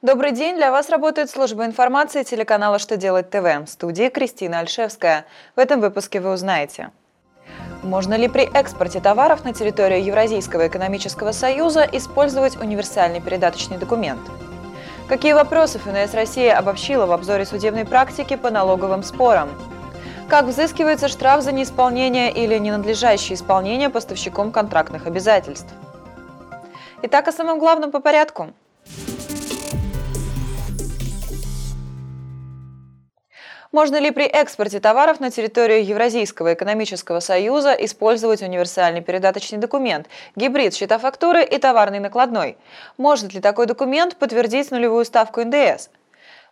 Добрый день! Для вас работает служба информации телеканала «Что делать ТВ» в студии Кристина Альшевская. В этом выпуске вы узнаете. Можно ли при экспорте товаров на территорию Евразийского экономического союза использовать универсальный передаточный документ? Какие вопросы ФНС России обобщила в обзоре судебной практики по налоговым спорам? Как взыскивается штраф за неисполнение или ненадлежащее исполнение поставщиком контрактных обязательств? Итак, о самом главном по порядку – Можно ли при экспорте товаров на территорию Евразийского экономического союза использовать универсальный передаточный документ, гибрид счета фактуры и товарный накладной? Может ли такой документ подтвердить нулевую ставку НДС?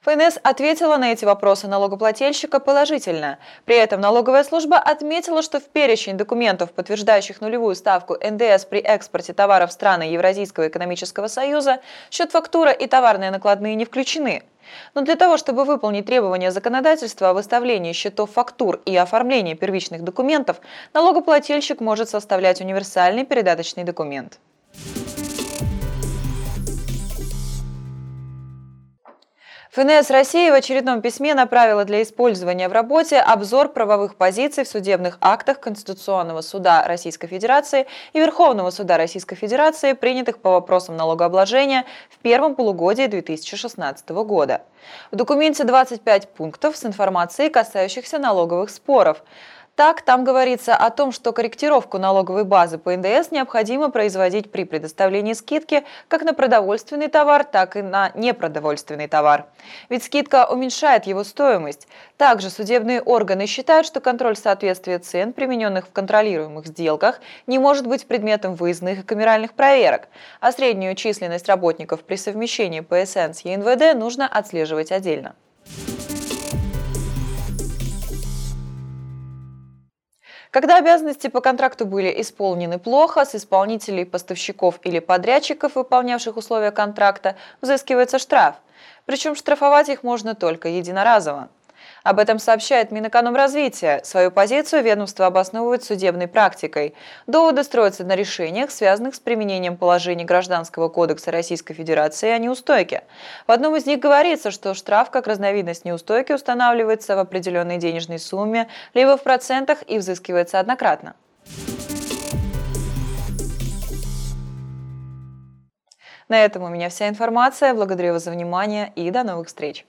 ФНС ответила на эти вопросы налогоплательщика положительно. При этом налоговая служба отметила, что в перечень документов, подтверждающих нулевую ставку НДС при экспорте товаров страны Евразийского экономического союза, счет фактура и товарные накладные не включены. Но для того, чтобы выполнить требования законодательства о выставлении счетов фактур и оформлении первичных документов, налогоплательщик может составлять универсальный передаточный документ. ФНС России в очередном письме направила для использования в работе обзор правовых позиций в судебных актах Конституционного суда Российской Федерации и Верховного суда Российской Федерации, принятых по вопросам налогообложения в первом полугодии 2016 года. В документе 25 пунктов с информацией, касающихся налоговых споров. Так, там говорится о том, что корректировку налоговой базы по НДС необходимо производить при предоставлении скидки как на продовольственный товар, так и на непродовольственный товар. Ведь скидка уменьшает его стоимость. Также судебные органы считают, что контроль соответствия цен, примененных в контролируемых сделках, не может быть предметом выездных и камеральных проверок, а среднюю численность работников при совмещении ПСН с ЕНВД нужно отслеживать отдельно. Когда обязанности по контракту были исполнены плохо, с исполнителей, поставщиков или подрядчиков, выполнявших условия контракта, взыскивается штраф. Причем штрафовать их можно только единоразово. Об этом сообщает Минэкономразвития. Свою позицию ведомство обосновывает судебной практикой. Доводы строятся на решениях, связанных с применением положений Гражданского кодекса Российской Федерации о неустойке. В одном из них говорится, что штраф как разновидность неустойки устанавливается в определенной денежной сумме, либо в процентах и взыскивается однократно. На этом у меня вся информация. Благодарю вас за внимание и до новых встреч.